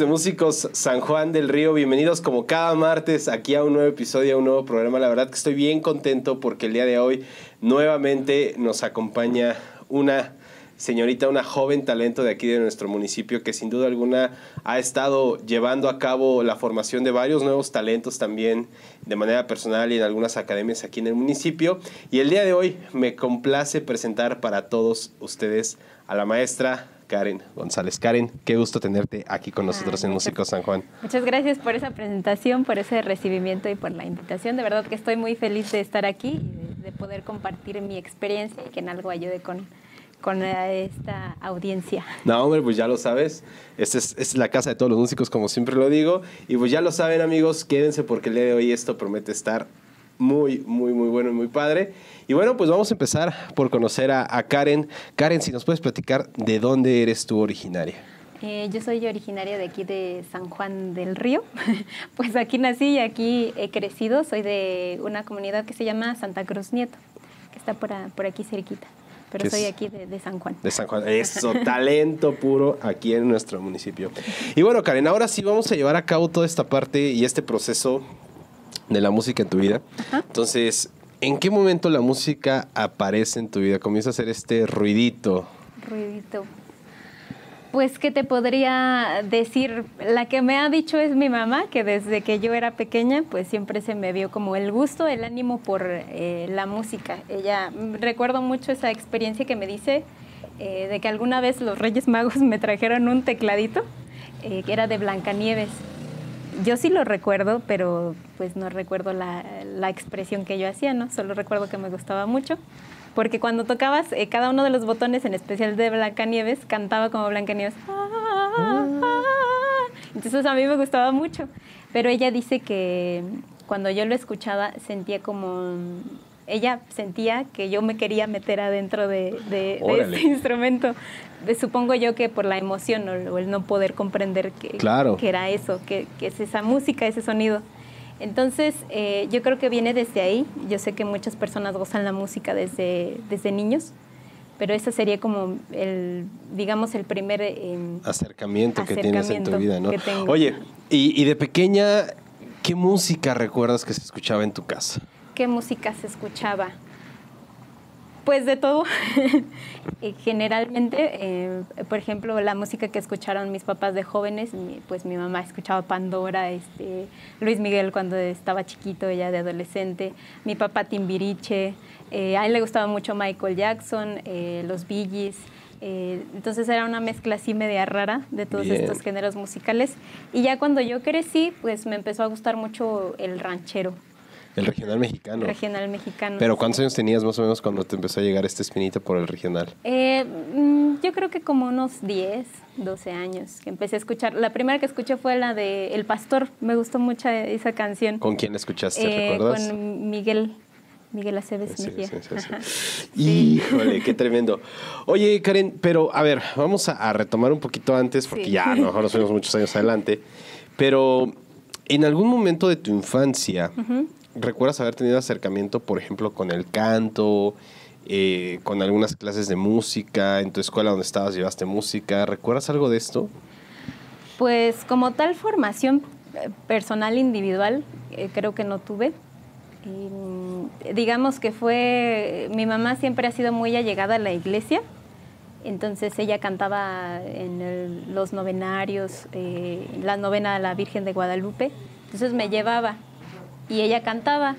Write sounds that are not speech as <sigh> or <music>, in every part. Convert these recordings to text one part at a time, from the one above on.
de Músicos San Juan del Río? Bienvenidos como cada martes aquí a un nuevo episodio, a un nuevo programa. La verdad que estoy bien contento porque el día de hoy nuevamente nos acompaña una señorita, una joven talento de aquí de nuestro municipio que sin duda alguna ha estado llevando a cabo la formación de varios nuevos talentos también de manera personal y en algunas academias aquí en el municipio. Y el día de hoy me complace presentar para todos ustedes a la maestra Karen González. Karen, qué gusto tenerte aquí con nosotros en Músicos San Juan. Muchas gracias por esa presentación, por ese recibimiento y por la invitación. De verdad que estoy muy feliz de estar aquí y de, poder compartir mi experiencia y que en algo ayude con, con esta audiencia. No, hombre, pues ya lo sabes. Esta es, es, la casa de todos los músicos, como siempre lo digo. Y pues ya lo saben, amigos, quédense porque el día de hoy esto promete estar muy, muy, muy bueno y muy padre. Y bueno, pues vamos a empezar por conocer a, a Karen. Karen, si nos puedes platicar de dónde eres tú originaria. Eh, yo soy originaria de aquí de San Juan del Río. <laughs> pues aquí nací y aquí he crecido. Soy de una comunidad que se llama Santa Cruz Nieto, que está por, a, por aquí cerquita. Pero soy aquí de, de, San Juan. De San Juan. Eso, <laughs> talento puro aquí en nuestro municipio. Y bueno, Karen, ahora sí vamos a llevar a cabo toda esta parte y este proceso de la música en tu vida. Ajá. Entonces, ¿en qué momento la música aparece en tu vida? Comienza a hacer este ruidito. Ruidito. Pues, ¿qué te podría decir? La que me ha dicho es mi mamá, que desde que yo era pequeña, pues siempre se me vio como el gusto, el ánimo por eh, la música. Ella, recuerdo mucho esa experiencia que me dice eh, de que alguna vez los Reyes Magos <laughs> me trajeron un tecladito eh, que era de Blancanieves yo sí lo recuerdo, pero pues no recuerdo la, la, expresión que yo hacía, ¿no? Solo recuerdo que me gustaba mucho. Porque cuando tocabas eh, cada uno de los botones, en especial de Blancanieves, cantaba como Blancanieves. Entonces a mí me gustaba mucho. Pero ella dice que cuando yo lo escuchaba sentía como... Ella sentía que yo me quería meter adentro de, de, de este instrumento supongo yo que por la emoción o el no poder comprender que, claro. que era eso, que, que, es esa música, ese sonido. Entonces, eh, yo creo que viene desde ahí. Yo sé que muchas personas gozan la música desde, desde niños, pero ese sería como el, digamos, el primer eh, acercamiento, que tienes en tu vida, ¿no? Oye, y, y de pequeña, ¿qué música recuerdas que se escuchaba en tu casa? ¿Qué música se escuchaba? Pues de todo. <laughs> Generalmente, eh, por ejemplo, la música que escucharon mis papás de jóvenes, pues mi mamá escuchaba Pandora, este, Luis Miguel cuando estaba chiquito, ella de adolescente, mi papá Timbiriche, eh, a él le gustaba mucho Michael Jackson, eh, los Bee Gees, eh, entonces era una mezcla así media rara de todos Bien. estos géneros musicales. Y ya cuando yo crecí, pues me empezó a gustar mucho el ranchero. El regional mexicano. Regional mexicano. Pero ¿cuántos años tenías más o menos cuando te empezó a llegar esta espinita por el regional? Eh, yo creo que como unos 10, 12 años que empecé a escuchar. La primera que escuché fue la de El Pastor. Me gustó mucho esa canción. ¿Con quién escuchaste? Eh, ¿Recuerdas? Con Miguel. Miguel Aceves sí, Mejía. Sí, <laughs> sí, Híjole, qué tremendo. Oye, Karen, pero a ver, vamos a, a retomar un poquito antes, porque ya a lo mejor nos fuimos muchos años adelante. Pero en algún momento de tu infancia, uh -huh. ¿Recuerdas haber tenido acercamiento, por ejemplo, con el canto, eh, con algunas clases de música, en tu escuela donde estabas llevaste música? ¿Recuerdas algo de esto? Pues como tal formación personal individual, eh, creo que no tuve. Y, digamos que fue, mi mamá siempre ha sido muy allegada a la iglesia, entonces ella cantaba en los novenarios, eh, la novena a la Virgen de Guadalupe, entonces me llevaba y ella cantaba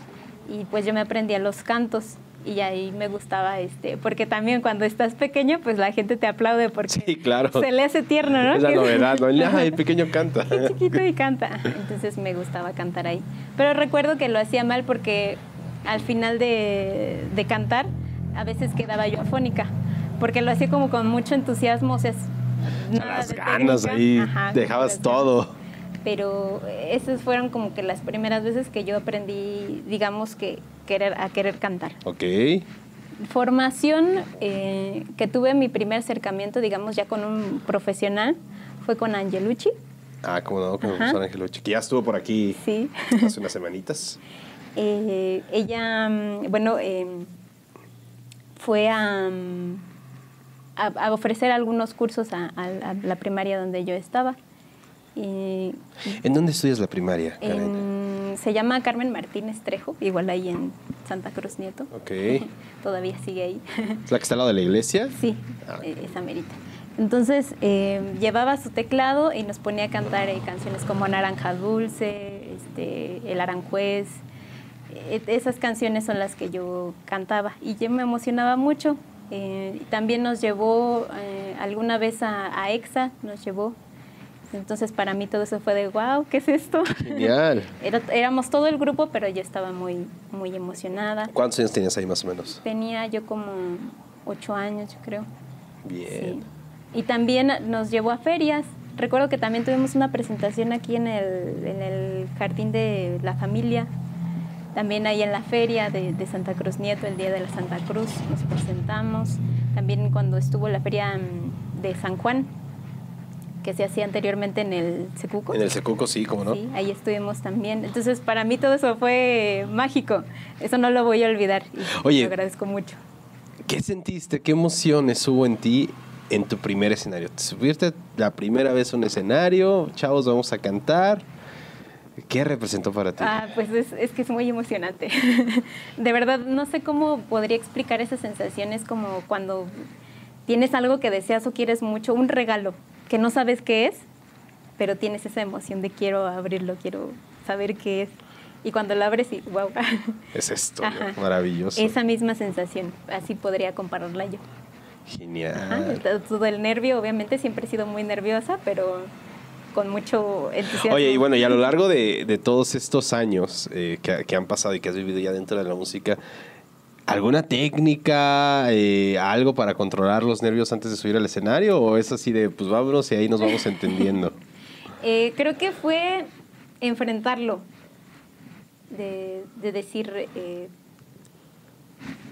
y pues yo me aprendía los cantos y ahí me gustaba este porque también cuando estás pequeño pues la gente te aplaude porque sí, claro. se le hace tierno no es la <laughs> novedad no ya el pequeño canta. Qué chiquito y canta. Entonces me gustaba cantar ahí. Pero recuerdo que lo hacía mal porque al final de, de cantar a veces quedaba yo afónica porque lo hacía como con mucho entusiasmo o sea las ganas técnica. ahí Ajá, dejabas todo pero esas fueron como que las primeras veces que yo aprendí, digamos que querer, a querer cantar. Ok. Formación eh, que tuve mi primer acercamiento, digamos ya con un profesional, fue con Angelucci. Ah, como no, con Angelucci, que ya estuvo por aquí sí. <laughs> hace unas semanitas. eh, ella, bueno, eh, fue a, a, a, ofrecer algunos cursos a, a la primaria donde yo estaba Y, ¿En dónde estudias la primaria, en- se llama Carmen Martínez Trejo, igual ahí en Santa Cruz Nieto. Ok. <laughs> Todavía sigue ahí. ¿Es la que está al lado de la iglesia? Sí, Ah. eh, esa merita. Entonces eh, llevaba su teclado y nos ponía a cantar eh, canciones como Naranja Dulce, este, El Aranjuez. Eh, esas canciones son las que yo cantaba y yo me emocionaba mucho. También nos llevó alguna vez a, a EXA, nos llevó. Entonces para mí todo eso fue de, wow, ¿qué es esto? Genial. <laughs> Era- éramos todo el grupo, pero yo estaba muy, muy emocionada. ¿Cuántos años tenías ahí más o menos? Tenía yo como ocho años, yo creo. Bien. Sí. Y también nos llevó a ferias. Recuerdo que también tuvimos una presentación aquí en el, en el Jardín de la Familia. También ahí en la feria de, de Santa Cruz Nieto, el Día de la Santa Cruz, nos presentamos. También cuando estuvo la feria mm, de San Juan, que se hacía anteriormente en el Secuco. En el Secuco sí, ¿cómo no? Sí, ahí estuvimos también. Entonces, para mí todo eso fue mágico. Eso no lo voy a olvidar. Y Oye. lo agradezco mucho. ¿Qué sentiste? ¿Qué emociones hubo en ti en tu primer escenario? ¿Te subiste la primera vez a un escenario? Chavos, vamos a cantar. ¿Qué representó para ti? Ah, pues es, es que es muy emocionante. <laughs> De verdad, no sé cómo podría explicar esas sensaciones como cuando tienes algo que deseas o quieres mucho, un regalo que no sabes qué es, pero tienes esa emoción de quiero abrirlo, quiero saber qué es. Y cuando lo abres, y wow. <laughs> Es esto, maravilloso. Esa misma sensación, así podría compararla yo. Genial. Ajá, todo el nervio, obviamente siempre he sido muy nerviosa, pero con mucho entusiasmo. Oye, y bueno, y a lo largo de, de todos estos años eh, que, que han pasado y que has vivido ya dentro de la música, ¿alguna técnica, eh, algo para controlar los nervios antes de subir al escenario? ¿O es así de, pues vámonos y ahí nos vamos entendiendo? <laughs> Eh, creo que fue enfrentarlo, de, de decir, eh,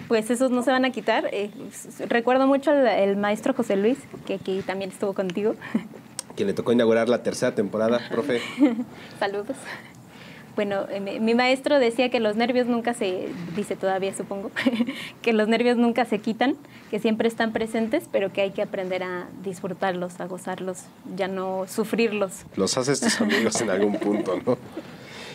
pues esos no se van a quitar. Recuerdo mucho al el maestro José Luis, que aquí también estuvo contigo. que le tocó inaugurar la tercera temporada, profe. <laughs> Saludos. Bueno, eh, mi, mi maestro decía que los nervios nunca se, dice todavía supongo, <laughs> que los nervios nunca se quitan, que siempre están presentes, pero que hay que aprender a disfrutarlos, a gozarlos, ya no sufrirlos. Los haces tus <laughs> amigos en algún punto, ¿no?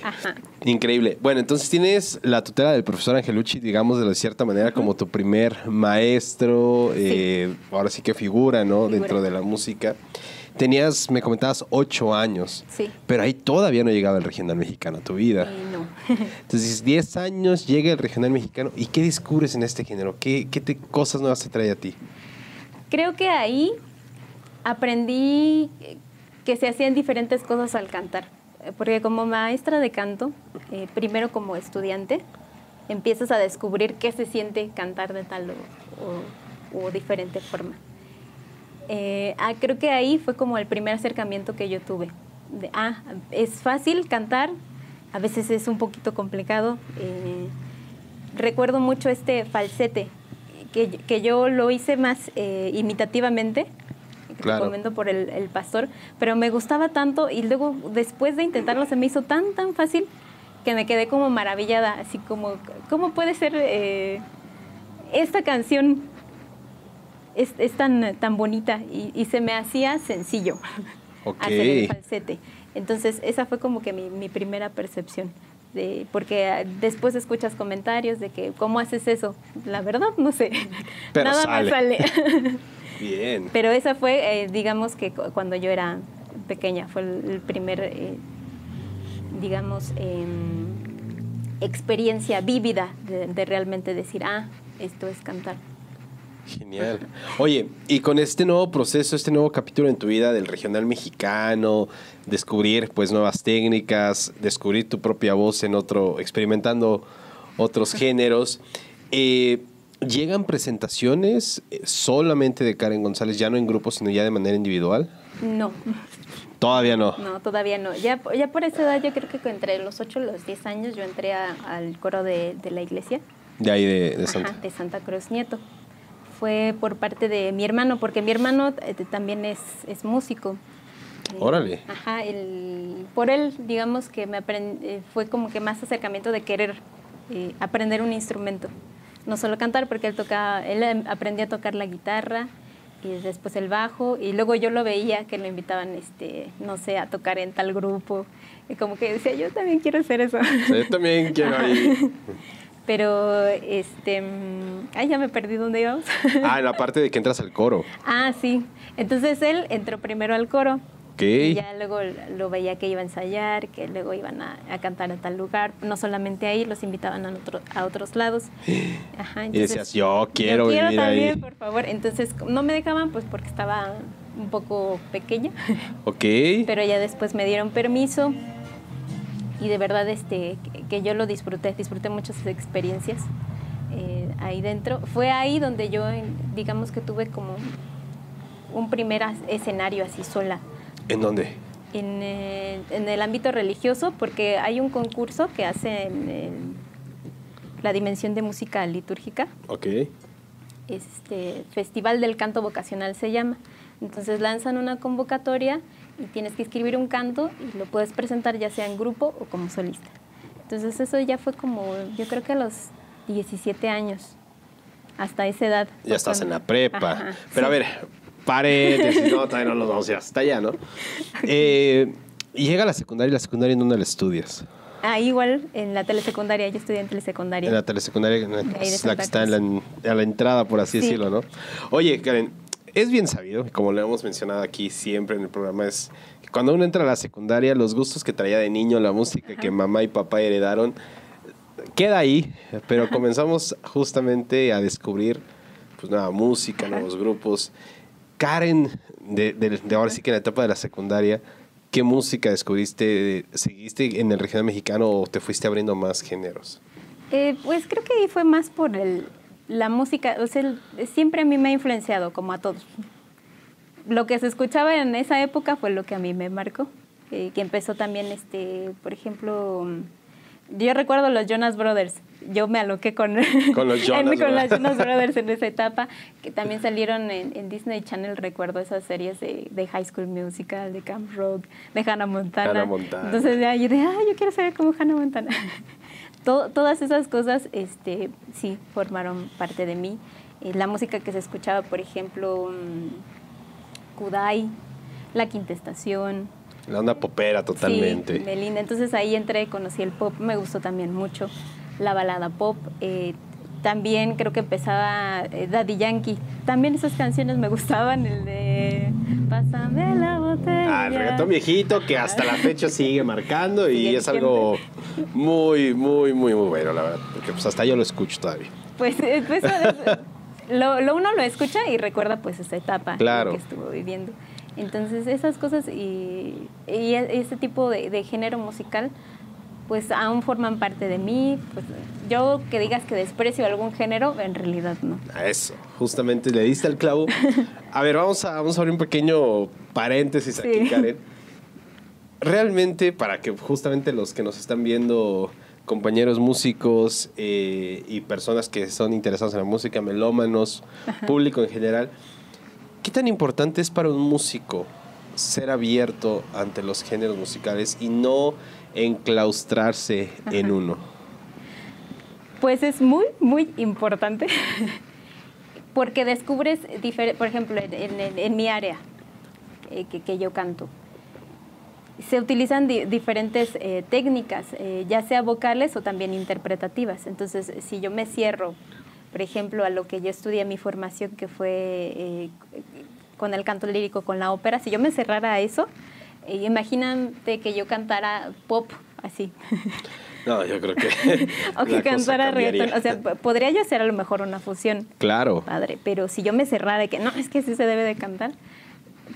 Ajá. Increíble. Bueno, entonces tienes la tutela del profesor Angelucci, digamos, de cierta manera, como tu primer maestro, eh, ahora sí que figura, ¿no? Figura. Dentro de la música. Tenías, me comentabas, ocho años. Sí. Pero ahí todavía no llegaba el regional mexicano a tu vida. No. <laughs> Entonces, dices, 10 años llega el regional mexicano. ¿Y qué descubres en este género? ¿Qué, qué te- cosas nuevas te trae a ti? Creo que ahí aprendí que se hacían diferentes cosas al cantar. Porque como maestra de canto, eh, primero como estudiante, empiezas a descubrir qué se siente cantar de tal o, o- o diferente forma. Eh, ah, creo que ahí fue como el primer acercamiento que yo tuve. De, ah, es fácil cantar, a veces es un poquito complicado. eh, recuerdo mucho este falsete, que, que yo lo hice más eh, imitativamente, Claro. recomiendo por el, el pastor, pero me gustaba tanto y luego después de intentarlo se me hizo tan, tan fácil que me quedé como maravillada, así como, ¿cómo puede ser esta canción es, es tan, tan bonita y, y se me hacía sencillo <laughs> hacer el falsete. Entonces, esa fue como que mi, mi primera percepción. De, porque ah, después escuchas comentarios de que, ¿cómo haces eso? La verdad, no sé. <laughs> Pero Nada sale. me sale. <laughs> Bien. Pero esa fue, eh, digamos que cu- cuando yo era pequeña, fue el, primer, eh, digamos, em, experiencia vívida de, de realmente decir, ah, esto es cantar. Genial. Oye, y con este nuevo proceso, este nuevo capítulo en tu vida del regional mexicano, descubrir pues nuevas técnicas, descubrir tu propia voz en otro, experimentando otros géneros, eh, ¿llegan presentaciones eh, solamente de Karen González, ya no en grupo, sino ya de manera individual? No, Todavía no. no, todavía no. Ya, ya por esa edad, yo creo que entre los 8 y los 10 años, yo entré a- al coro de, de la iglesia. De ahí de, de Ajá, Santa. de Santa Cruz Nieto. Fue por parte de mi hermano, porque mi hermano eh, también es, es músico. Eh, Órale. Ajá, el- por él, digamos que me eh, fue como que más acercamiento de querer eh, aprender un instrumento. No solo cantar, porque él toca, él em, aprendió a tocar la guitarra y después el bajo y luego yo lo veía que lo invitaban este no sé a tocar en tal grupo y como que decía yo también quiero hacer eso yo también quiero ir <laughs> pero este mm, ay ya me perdí dónde íbamos <laughs> ah en la <laughs> parte de que entras al coro ah sí entonces él entró primero al coro y ya luego lo veía que iba a ensayar, que luego iban a, cantar en tal lugar. No solamente ahí, los invitaban a, otro, a otros lados. <gasps> Ajá, y decías, yo quiero, yo quiero también, por favor. Entonces no me dejaban pues porque estaba un poco pequeña. Ok. <laughs> Pero ya después me dieron permiso y de verdad este, que yo lo disfruté, disfruté muchas experiencias eh, ahí dentro. Fue ahí donde yo, digamos que tuve como un primer escenario así sola ¿En dónde? En, eh, en, el ámbito religioso, porque hay un concurso que hace en, la dimensión de música litúrgica. Ok. Este, Festival del Canto Vocacional se llama. Entonces lanzan una convocatoria y tienes que escribir un canto y lo puedes presentar ya sea en grupo o como solista. Entonces eso ya fue como, yo creo que a los 17 años, hasta esa edad. Ya estás en la prepa. Pero a ver, paredes, no, todavía no los vamos a ir hasta allá, ¿no? <laughs> Eh, y llega la secundaria, ¿y la secundaria en dónde la estudias? Ah, igual, en la telesecundaria, yo estudié en telesecundaria. En la telesecundaria, es la que está en la, a la entrada, por así decirlo, ¿no? Oye, Karen, es bien sabido, como lo hemos mencionado aquí siempre en el programa, es que cuando uno entra a la secundaria, los gustos que traía de niño, la música que mamá y papá heredaron, queda ahí, pero comenzamos justamente a descubrir pues nueva música, nuevos grupos. Karen, de, ahora sí que en la etapa de la secundaria, ¿qué música descubriste? ¿Seguiste en el regional mexicano o te fuiste abriendo más géneros? Eh, pues creo que ahí fue más por el, la música, o sea, siempre a mí me ha influenciado, como a todos. Lo que se escuchaba en esa época fue lo que a mí me marcó, eh, que empezó también, este, por ejemplo, yo recuerdo los Jonas Brothers, yo me aloqué con, con los <laughs> Jonas, con los Jonas Brothers en esa etapa, <laughs> que también salieron en, Disney Channel, recuerdo esas series de, de, High School Musical, de Camp Rock, de Hannah Montana. Hannah Montana. Entonces ya yo de, ah, yo quiero ser como Hannah Montana. <laughs> todas esas cosas este, sí formaron parte de mí. Eh, la música que se escuchaba, por ejemplo, mm, Kudai, La Quinta Estación, la onda popera totalmente. Sí, Melinda. Entonces ahí entré, conocí el pop, me gustó también mucho la balada pop. Eh, también creo que empezaba eh, Daddy Yankee. También esas canciones me gustaban, el de Pásame la botella. Ah, el reggaetón viejito que hasta la fecha sigue marcando y es algo muy, muy, muy, muy bueno, la verdad. Porque pues hasta yo lo escucho todavía. Pues, eh, pues lo, lo, uno lo escucha y recuerda pues esa etapa que estuvo viviendo. Entonces esas cosas y, y ese tipo de, de género musical pues aún forman parte de mí. Pues yo que digas que desprecio algún género, en realidad no. A eso, justamente le diste el clavo. <laughs> A ver, vamos a, vamos a abrir un pequeño paréntesis aquí, Karen. Realmente, para que justamente los que nos están viendo, compañeros músicos eh, y personas que son interesados en la música, melómanos, público en general, ¿qué tan importante es para un músico ser abierto ante los géneros musicales y no enclaustrarse en uno? Pues es muy, muy importante <laughs> porque descubres, por ejemplo, en, mi área eh, que, yo canto, se utilizan diferentes eh, técnicas, eh, ya sea vocales o también interpretativas. Entonces, si yo me cierro, por ejemplo, a lo que yo estudié mi formación, que fue con el canto lírico, con la ópera, si yo me cerrara a eso, imagínate que yo cantara pop así. No, yo creo que. <laughs> o que cantara reggaetón. O sea, podría yo hacer a lo mejor una fusión. Claro. Padre, pero si yo me cerrara de que no, es que sí se debe de cantar,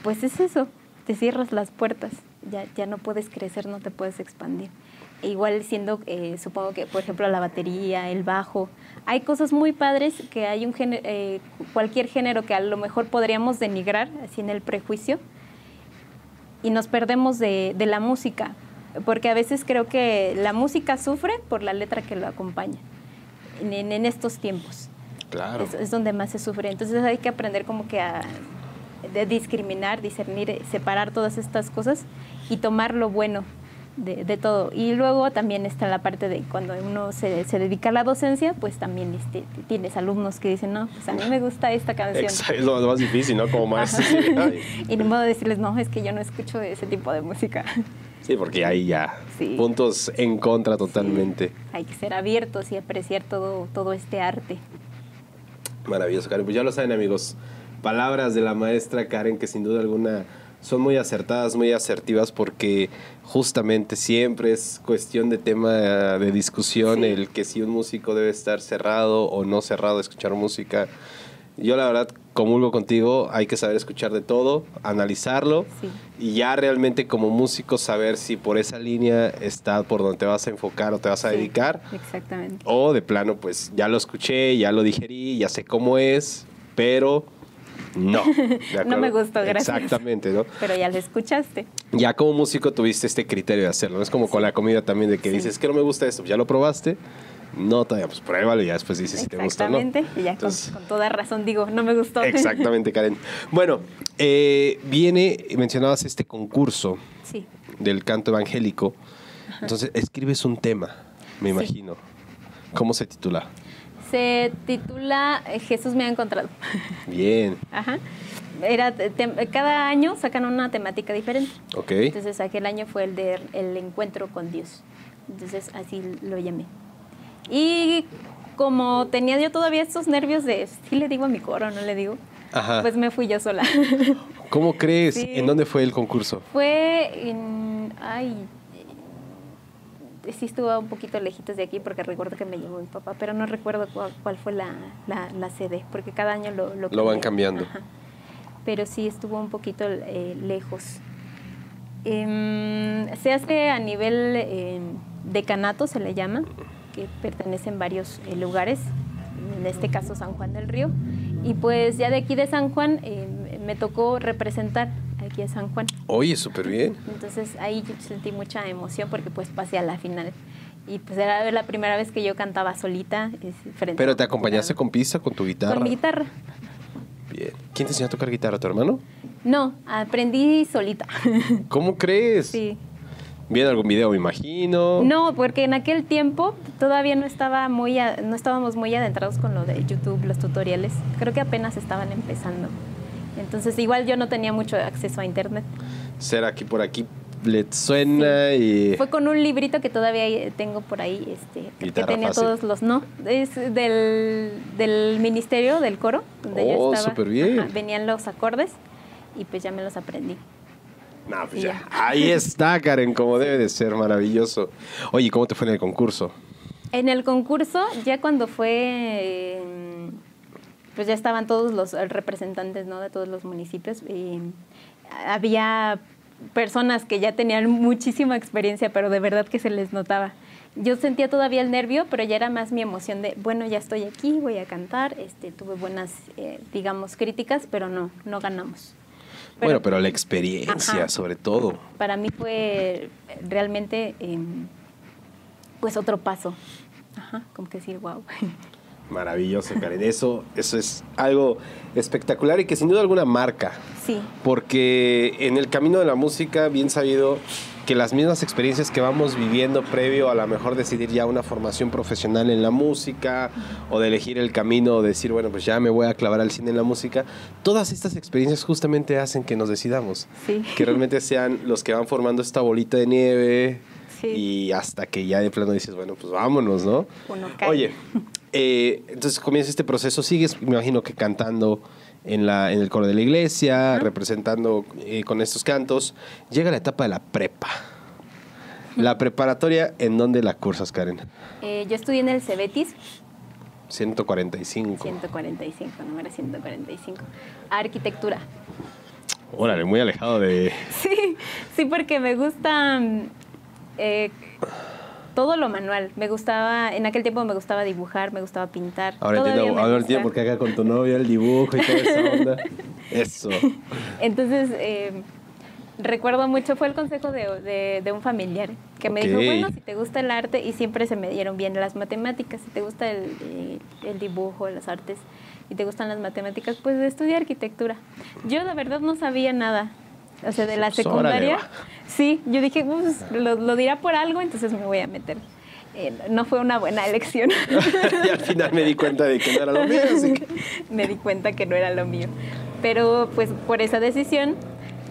pues es eso. Te cierras las puertas. Ya, ya no puedes crecer, no te puedes expandir. E igual siendo, eh, supongo que, por ejemplo, la batería, el bajo, hay cosas muy padres que hay un género, eh, cualquier género que a lo mejor podríamos denigrar, así en el prejuicio, y nos perdemos de, la música, porque a veces creo que la música sufre por la letra que lo acompaña en, estos tiempos. Claro. Es, donde más se sufre. Entonces hay que aprender como que a discriminar, discernir, separar todas estas cosas y tomar lo bueno de, de, todo. Y luego también está la parte de cuando uno se, se, dedica a la docencia, pues también este, tienes alumnos que dicen, no, pues a mí me gusta esta canción. Exacto, es lo más difícil, ¿no? Como más... <laughs> y ni modo de decirles, no, es que yo no escucho ese tipo de música. Sí, porque hay ya sí. puntos en contra totalmente. Sí. Hay que ser abiertos y apreciar todo, todo este arte. Maravilloso, Karen. Pues ya lo saben, amigos. Palabras de la maestra Karen que sin duda alguna son muy acertadas, muy asertivas porque justamente siempre es cuestión de tema de discusión sí. el que si un músico debe estar cerrado o no cerrado a escuchar música. Yo la verdad comulgo contigo, hay que saber escuchar de todo, analizarlo sí. y ya realmente como músico saber si por esa línea está por donde te vas a enfocar o te vas a sí, dedicar. Exactamente. O de plano, pues ya lo escuché, ya lo digerí, ya sé cómo es, pero no. <laughs> no me gustó, gracias. Exactamente, ¿no? Pero ya lo escuchaste. Ya como músico tuviste este criterio de hacerlo. ¿no? Es como sí. con la comida también, de que sí. dices que no me gusta esto, ya lo probaste. No, todavía, pues pruébalo y ya después dices si te gusta o no. Exactamente, y ya Entonces, con, con, toda razón digo, no me gustó. Exactamente, Karen. Bueno, eh, viene, mencionabas este concurso sí. del canto evangélico. Entonces, escribes un tema, me imagino. ¿Cómo se titula? Se titula eh, Jesús me ha encontrado. <laughs> Bien. Ajá. Era cada año sacan una temática diferente. Ok. Entonces aquel año fue el de el encuentro con Dios. Entonces así lo llamé. Y como tenía yo todavía estos nervios de si le digo a mi coro o no le digo, Ajá. pues me fui yo sola. ¿Cómo crees? <laughs> Sí. ¿En dónde fue el concurso? Fue en ay sí estuvo un poquito lejitos de aquí porque recuerdo que me llevó mi papá, pero no recuerdo cuál, cuál fue la, la, la, sede, porque cada año lo, lo, lo van cambiando. Ajá. Pero sí estuvo un poquito eh, lejos. Eh, se hace a nivel eh, decanato, se le llama, que pertenecen varios eh, lugares, en este caso San Juan del Río. Y pues ya de aquí de San Juan eh, me tocó representar aquí a San Juan. Oye, súper bien. Entonces ahí yo sentí mucha emoción porque pues pasé a la final. Y pues era la primera vez que yo cantaba solita. Frente ¿Pero te acompañaste con pista, con tu guitarra? Con mi guitarra. Bien. ¿Quién te enseñó a tocar guitarra, tu hermano? No, aprendí solita. <laughs> ¿Cómo crees? Sí. ¿Bien algún video, me imagino? No, porque en aquel tiempo todavía no estaba muy no estábamos muy adentrados con lo de YouTube, los tutoriales. Creo que apenas estaban empezando. Entonces igual yo no tenía mucho acceso a internet. Ser aquí por aquí le suena sí. y... Fue con un librito que todavía tengo por ahí, este, que tenía fácil. todos los... No, es del, del ministerio, del coro, donde oh, yo estaba. súper bien. Ajá, venían los acordes y pues ya me los aprendí. No, pues ya. ya. Ahí <laughs> está, Karen, como debe de ser, maravilloso. Oye, ¿cómo te fue en el concurso? En el concurso, ya cuando fue... Pues ya estaban todos los representantes ¿no? de todos los municipios. Y había personas que ya tenían muchísima experiencia, pero de verdad que se les notaba. Yo sentía todavía el nervio, pero ya era más mi emoción de, bueno, ya estoy aquí, voy a cantar. Este, tuve buenas, eh, digamos, críticas, pero no, no ganamos. Pero, bueno, pero la experiencia, ajá, sobre todo. Para mí fue realmente, eh, pues, otro paso. Ajá, como que decir, wow. Maravilloso, Karen. Eso, eso es algo espectacular y que sin duda alguna marca. Sí. Porque en el camino de la música, bien sabido que las mismas experiencias que vamos viviendo previo a la mejor decidir ya una formación profesional en la música o de elegir el camino, de decir, bueno, pues ya me voy a clavar al cine en la música, todas estas experiencias justamente hacen que nos decidamos. Sí. Que realmente sean los que van formando esta bolita de nieve. Sí. Y hasta que ya de plano dices, bueno, pues vámonos, ¿no? Uno cae. Oye, eh, entonces comienza este proceso, sigues, me imagino que cantando en, la, en el coro de la iglesia, representando eh, con estos cantos. Llega la etapa de la prepa. La preparatoria, ¿en dónde la cursas, Karen? Eh, yo estudié en el Cebetis. 145. 145, número 145. Arquitectura. Órale, muy alejado de... <laughs> Sí, sí, porque me gusta eh, todo lo manual. Me gustaba, en aquel tiempo me gustaba dibujar, me gustaba pintar. Ahora entiendo, ahora entiendo por qué acá con tu novia el dibujo y toda esa onda. <laughs> Eso. Entonces, eh, recuerdo mucho, fue el consejo de, de, de un familiar que me dijo, bueno, si te gusta el arte, y siempre se me dieron bien las matemáticas, si te gusta el, eh, el dibujo, las artes, y te gustan las matemáticas, pues estudia arquitectura. Yo la verdad no sabía nada, o sea, de la órale, secundaria. Sí, yo dije, pues, lo, lo dirá por algo, entonces me voy a meter. Eh, no fue una buena elección. <laughs> y al final me di cuenta de que no era lo mío, así que... <laughs> me di cuenta que no era lo mío. Pero pues por esa decisión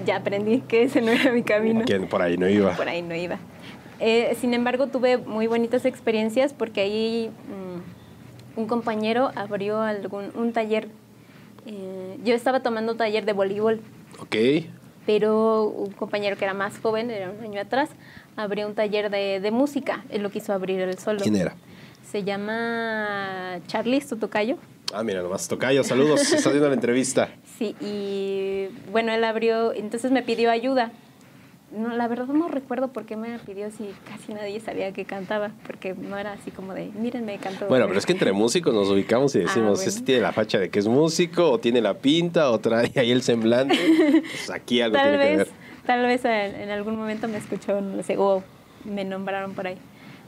ya aprendí que ese no era mi camino. Que por ahí no iba. Por ahí no iba. Eh, sin embargo, tuve muy bonitas experiencias porque ahí mm, un compañero abrió algún, un taller. Eh, yo estaba tomando taller de voleibol, Ok. Pero un compañero que era más joven, era un año atrás, abrió un taller de, de música. Él lo quiso abrir él solo. ¿Quién era? Se llama Charlie Tocayo. Ah, mira, nomás tocayo, saludos, está haciendo la entrevista. Sí, y bueno, él abrió, entonces me pidió ayuda. No, la verdad no recuerdo por qué me pidió si casi nadie sabía que cantaba, porque no era así como de, mírenme, canto. Bueno, pero es que entre músicos nos ubicamos y decimos, Ah, bueno. este tiene la facha de que es músico, o tiene la pinta, o trae ahí el semblante. <laughs> Pues aquí algo tal tiene que vez, ver. tal vez en, en algún momento me escuchó, no sé, o me nombraron por ahí.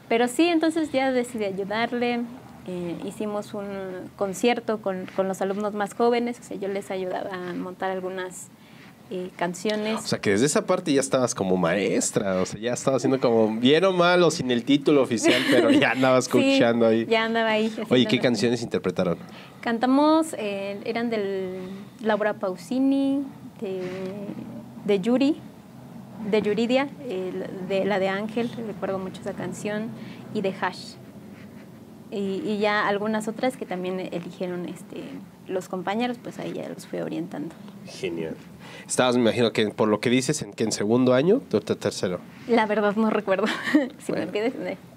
Pero sí, entonces ya decidí ayudarle. eh, hicimos un concierto con, con los alumnos más jóvenes, o sea, yo les ayudaba a montar algunas eh, canciones. O sea, que desde esa parte ya estabas como maestra, o sea, ya estabas haciendo como bien o mal o sin el título oficial, pero ya <laughs> andabas Sí, coachando ahí. Ya andaba ahí. Oye, ¿qué canciones interpretaron? Cantamos, eh, eran del Laura Pausini, de, de Yuri, de Yuridia, eh, de la de Ángel, recuerdo mucho esa canción, y de Hash. Y, y ya algunas otras que también eligieron este, los compañeros, pues ahí ya los fui orientando. Genial. Estabas, me imagino que por lo que dices, en que en segundo año, o te- tercero. La verdad no recuerdo. <laughs> si Bueno. me pides,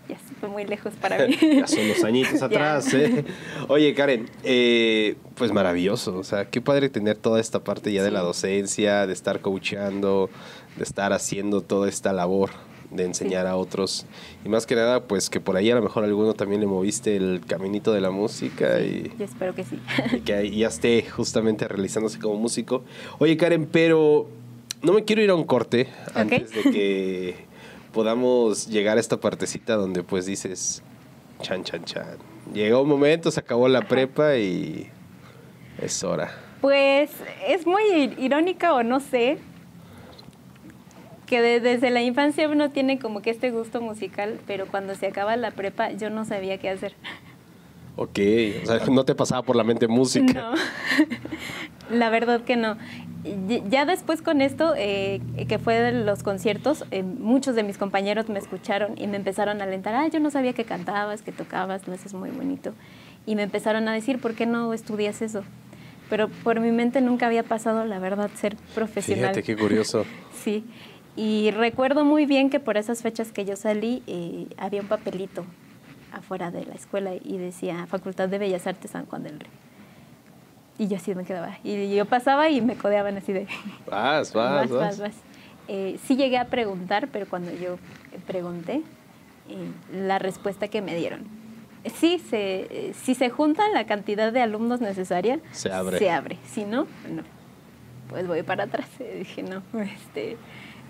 ya se fue muy lejos para <laughs> mí. ya son los añitos <laughs> atrás, ¿eh? Oye, Karen, eh, pues maravilloso. O sea, qué padre tener toda esta parte ya de la docencia, de estar coachando, de estar haciendo toda esta labor de enseñar a otros. Y más que nada, pues que por ahí a lo mejor a alguno también le moviste el caminito de la música y, Yo espero que sí. y que ya esté justamente realizándose como músico. Oye, Karen, pero no me quiero ir a un corte antes de que podamos llegar a esta partecita donde pues dices, chan, chan, chan. Llegó un momento, se acabó la prepa y es hora. Pues es muy ir- irónica o no sé, que de- desde la infancia uno tiene como que este gusto musical, pero cuando se acaba la prepa yo no sabía qué hacer. Ok, o sea, no te pasaba por la mente música. No, <laughs> la verdad que no. Ya después con esto, eh, que fue de los conciertos, eh, muchos de mis compañeros me escucharon y me empezaron a alentar, ah, yo no sabía que cantabas, que tocabas, no, eso es muy bonito. Y me empezaron a decir, ¿por qué no estudias eso? Pero por mi mente nunca había pasado, la verdad, ser profesional. Fíjate qué curioso. <laughs> Sí, y recuerdo muy bien que por esas fechas que yo salí eh, había un papelito afuera de la escuela y decía Facultad de Bellas Artes San Juan del Río. Y yo así me quedaba. Y yo pasaba y me codeaban así de... <laughs> Vas, vas, vas. Eh, sí llegué a preguntar, pero cuando yo pregunté, eh, la respuesta que me dieron. Sí, se, si se junta la cantidad de alumnos necesaria, Se abre. Se abre. Si no, no. Pues voy para atrás. <laughs> Dije, no, este,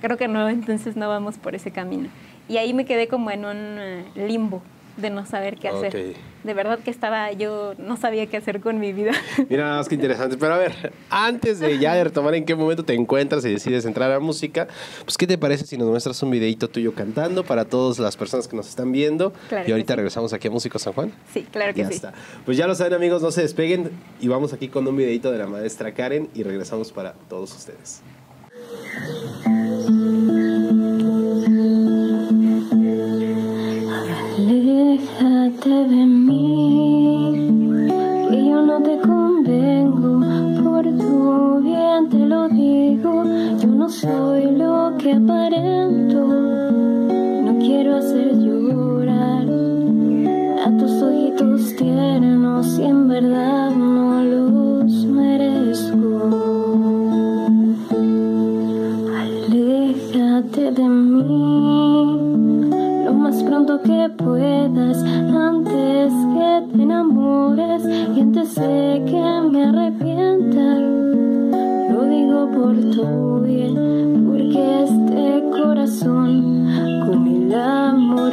creo que no, entonces no vamos por ese camino. Y ahí me quedé como en un eh, limbo de no saber qué hacer. Ok. De verdad que estaba, yo no sabía qué hacer con mi vida. <laughs> Mira, nada más que interesante. Pero a ver, antes de ya de retomar en qué momento te encuentras y decides entrar a la música, pues ¿qué te parece si nos muestras un videito tuyo cantando para todas las personas que nos están viendo? Claro y ahorita sí. regresamos aquí a Músico San Juan. Sí, claro que ya sí. está. Pues ya lo saben amigos, no se despeguen y vamos aquí con un videito de la maestra Karen y regresamos para todos ustedes. Aléjate de mí, que yo no te convengo, por tu bien te lo digo, yo no soy lo que aparento, no quiero hacer llorar a tus ojitos tiernos y en verdad no los merezco. De mí lo más pronto que puedas, antes que te enamores y antes de que me arrepienta. Lo digo por tu bien, porque este corazón con el amor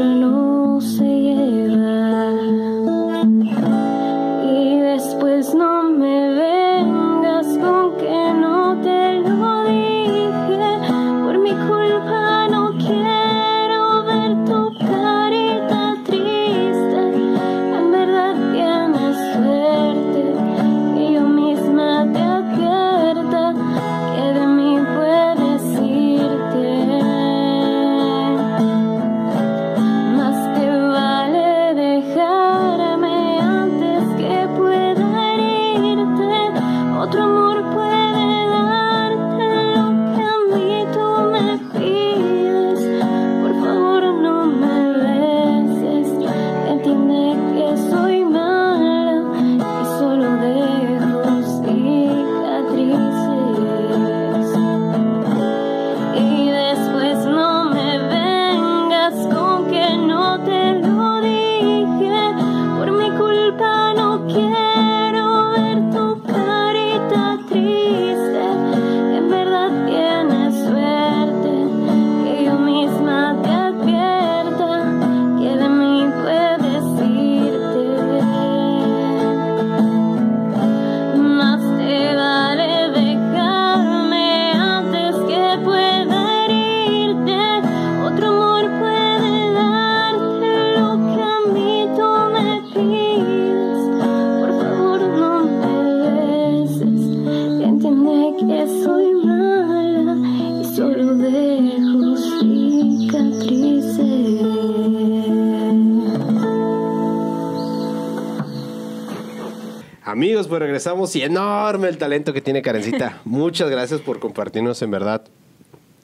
y enorme el talento que tiene Karencita. <laughs> Muchas gracias por compartirnos, en verdad.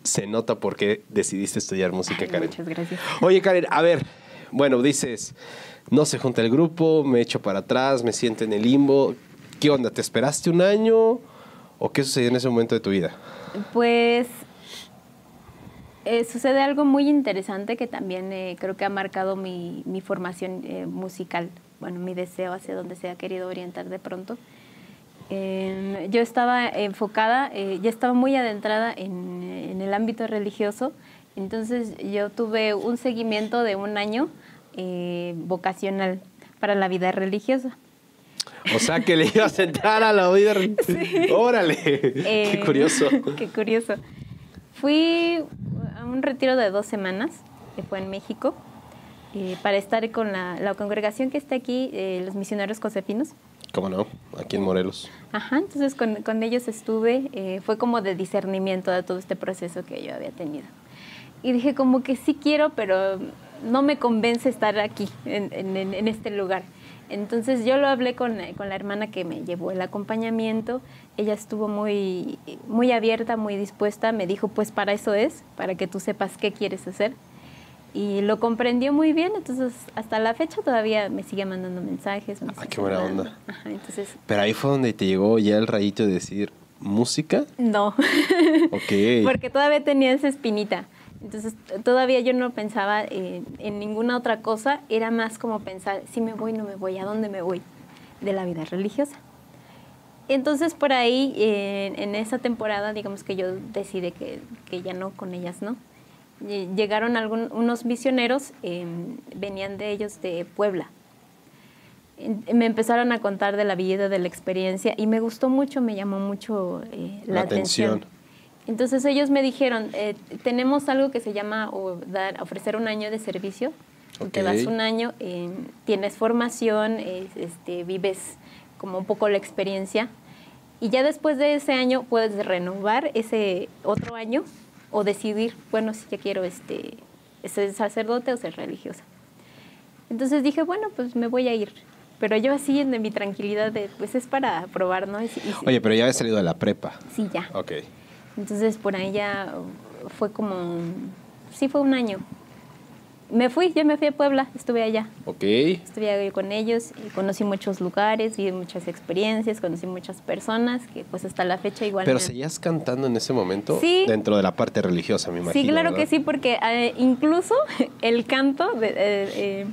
Se nota por qué decidiste estudiar música, Karen. Muchas gracias. Oye, Karen, a ver, bueno, dices, no se junta el grupo, me echo para atrás, me siento en el limbo. ¿Qué onda? ¿Te esperaste un año o qué sucedió en ese momento de tu vida? Pues eh, sucede algo muy interesante que también eh, creo que ha marcado mi, mi formación eh, musical, bueno, mi deseo hacia donde se ha querido orientar de pronto. Eh, yo estaba enfocada, eh, ya estaba muy adentrada en, en el ámbito religioso, entonces yo tuve un seguimiento de un año eh, vocacional para la vida religiosa. O sea, que le ibas a entrar a la vida. <laughs> Órale. Eh, Qué curioso. <laughs> Qué curioso. Fui a un retiro de dos semanas, que fue en México, eh, para estar con la, la congregación que está aquí, eh, los misioneros josefinos. ¿Cómo no? Aquí en Morelos. Ajá, entonces con, con ellos estuve, eh, fue como de discernimiento de todo este proceso que yo había tenido. Y dije como que sí quiero, pero no me convence estar aquí, en, en- en este lugar. Entonces yo lo hablé con, con la hermana que me llevó el acompañamiento, ella estuvo muy, muy abierta, muy dispuesta, me dijo pues para eso es, para que tú sepas qué quieres hacer. Y lo comprendió muy bien, entonces hasta la fecha todavía me sigue mandando mensajes. me Ah, qué buena onda. Ajá, entonces, Pero ahí fue donde te llegó ya el rayito de decir, ¿música? no. <laughs> Ok. Porque todavía tenía esa espinita. Entonces todavía yo no pensaba eh, en ninguna otra cosa, era más como pensar, si me voy, no me voy, ¿a dónde me voy? De la vida religiosa. Entonces por ahí, eh, en esa temporada, digamos que yo decidí que, que ya no con ellas, ¿no? Lle- Llegaron algún- unos misioneros, eh, venían de ellos de Puebla. Me empezaron a contar de la vida, de la experiencia, y me gustó mucho, me llamó mucho eh, la, La atención. atención. Entonces ellos me dijeron, eh, tenemos algo que se llama o dar, ofrecer un año de servicio. Te Ok. das un año, eh, tienes formación, eh, este, vives como un poco la experiencia y ya después de ese año puedes renovar ese otro año o decidir, bueno, si ya quiero este, ser sacerdote o ser religiosa. Entonces dije, bueno, pues me voy a ir. Pero yo así en mi tranquilidad de, pues es para probar, ¿no? Y y Oye, pero ya habías salido de la prepa. sí, ya. Ok. Entonces por ahí ya fue como, sí fue un año. Me fui, yo me fui a Puebla, estuve allá. Ok. Estuve con ellos, y conocí muchos lugares, vi muchas experiencias, conocí muchas personas que pues hasta la fecha igual... Pero me- seguías cantando en ese momento Sí. dentro de la parte religiosa, me imagino. Sí, claro ¿verdad? que sí, porque eh, incluso <laughs> el canto, de- eh, eh,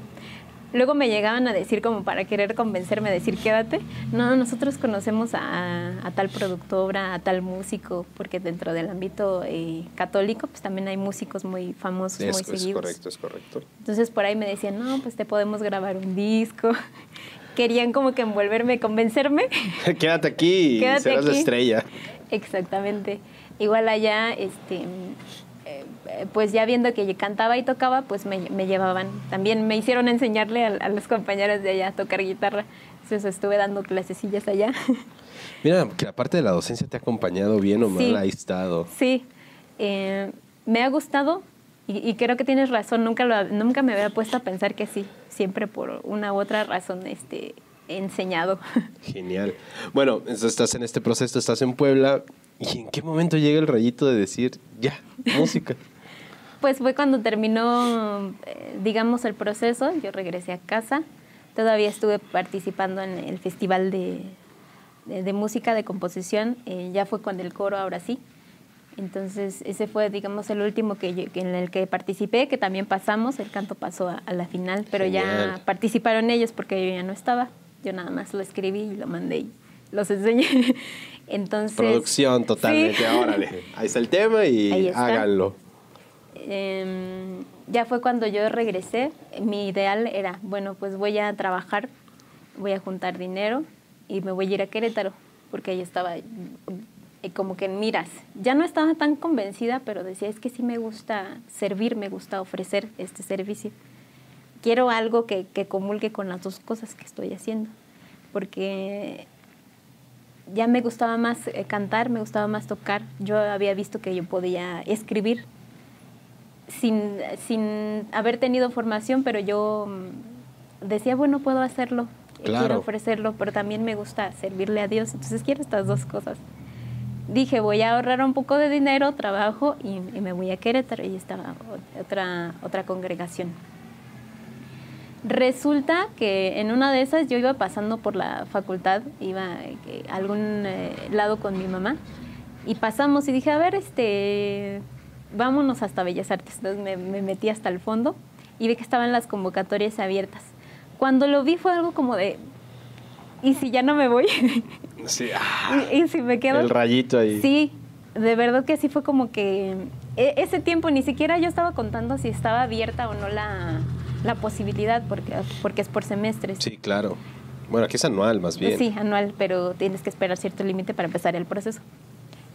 luego me llegaban a decir como para querer convencerme, a decir quédate, no, nosotros conocemos a, a tal productora, a tal músico, porque dentro del ámbito eh, católico pues también hay músicos muy famosos, Es, muy es seguidos. correcto, es correcto. Entonces por ahí me decían, no, pues te podemos grabar un disco. <laughs> Querían como que envolverme, convencerme. <laughs> Quédate aquí y serás la estrella. Exactamente. Igual allá, este, pues ya viendo que cantaba y tocaba, pues me, me llevaban. También me hicieron enseñarle a, a los compañeros de allá a tocar guitarra. Entonces estuve dando clasecillas allá. <laughs> Mira, que la parte de la docencia te ha acompañado bien o mal, Sí. ahí estado. sí, eh, me ha gustado y, y creo que tienes razón. Nunca, lo, nunca me había puesto a pensar que sí. Siempre por una u otra razón este, he enseñado. <laughs> Genial. Bueno, estás en este proceso, estás en Puebla. ¿Y en qué momento llega el rayito de decir, ya, música? <laughs> Pues fue cuando terminó, eh, digamos, el proceso, yo regresé a casa, todavía estuve participando en el festival de, de- de música, de composición, eh, ya fue con el coro, ahora sí. Entonces ese fue, digamos, el último que yo- en el que participé, que también pasamos, el canto pasó a, a la final, pero Genial. ya participaron ellos porque yo ya no estaba, yo nada más lo escribí y lo mandé y los enseñé. <laughs> Entonces... Producción totalmente, Sí. <laughs> órale. Ahí está el tema y háganlo. Em, ya fue cuando yo regresé. Mi ideal era, bueno, pues voy a trabajar, voy a juntar dinero y me voy a ir a Querétaro, porque ahí estaba eh, como que miras. Ya no estaba tan convencida, pero decía, es que sí me gusta servir, me gusta ofrecer este servicio. Quiero algo que, que comulgue con las dos cosas que estoy haciendo, porque ya me gustaba más eh, cantar, me gustaba más tocar. Yo había visto que yo podía escribir sin, sin haber tenido formación, pero yo mm, decía, bueno, puedo hacerlo. eh, Claro. quiero ofrecerlo, pero también me gusta servirle a Dios, entonces quiero estas dos cosas. Dije, voy a ahorrar un poco de dinero, trabajo y, y me voy a Querétaro y estaba otra, otra congregación. Resulta que en una de esas yo iba pasando por la facultad, iba eh, a algún eh, lado con mi mamá y pasamos y dije, a ver, este, vámonos hasta Bellas Artes. Entonces me, me metí hasta el fondo y vi que estaban las convocatorias abiertas. Cuando lo vi fue algo como de, ¿y si ya no me voy? <laughs> Sí, ah, <laughs> ¿Y, y si me quedo? el rayito ahí. Sí, de verdad que sí fue como que e- ese tiempo ni siquiera yo estaba contando si estaba abierta o no la, la posibilidad, porque, porque es por semestres. Sí, claro. Bueno, aquí es anual más bien. Sí, anual, pero tienes que esperar cierto límite para empezar el proceso.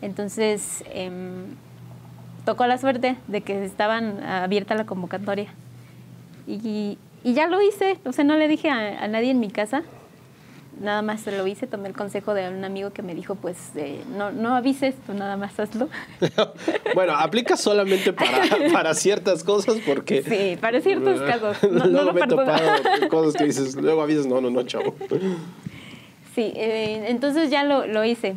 Entonces, em, tocó la suerte de que estaban abierta la convocatoria. Y, y ya lo hice, o sea, no le dije a, a nadie en mi casa, nada más lo hice, tomé el consejo de un amigo que me dijo, pues, eh, no, no avises, tú nada más hazlo. <laughs> bueno, aplica solamente para, <laughs> para ciertas cosas porque... Sí, para ciertos <laughs> casos. No, no luego lo me he topado cosas que dices, luego avisas, no, no, no, chavo. Sí, eh, entonces ya lo, lo hice.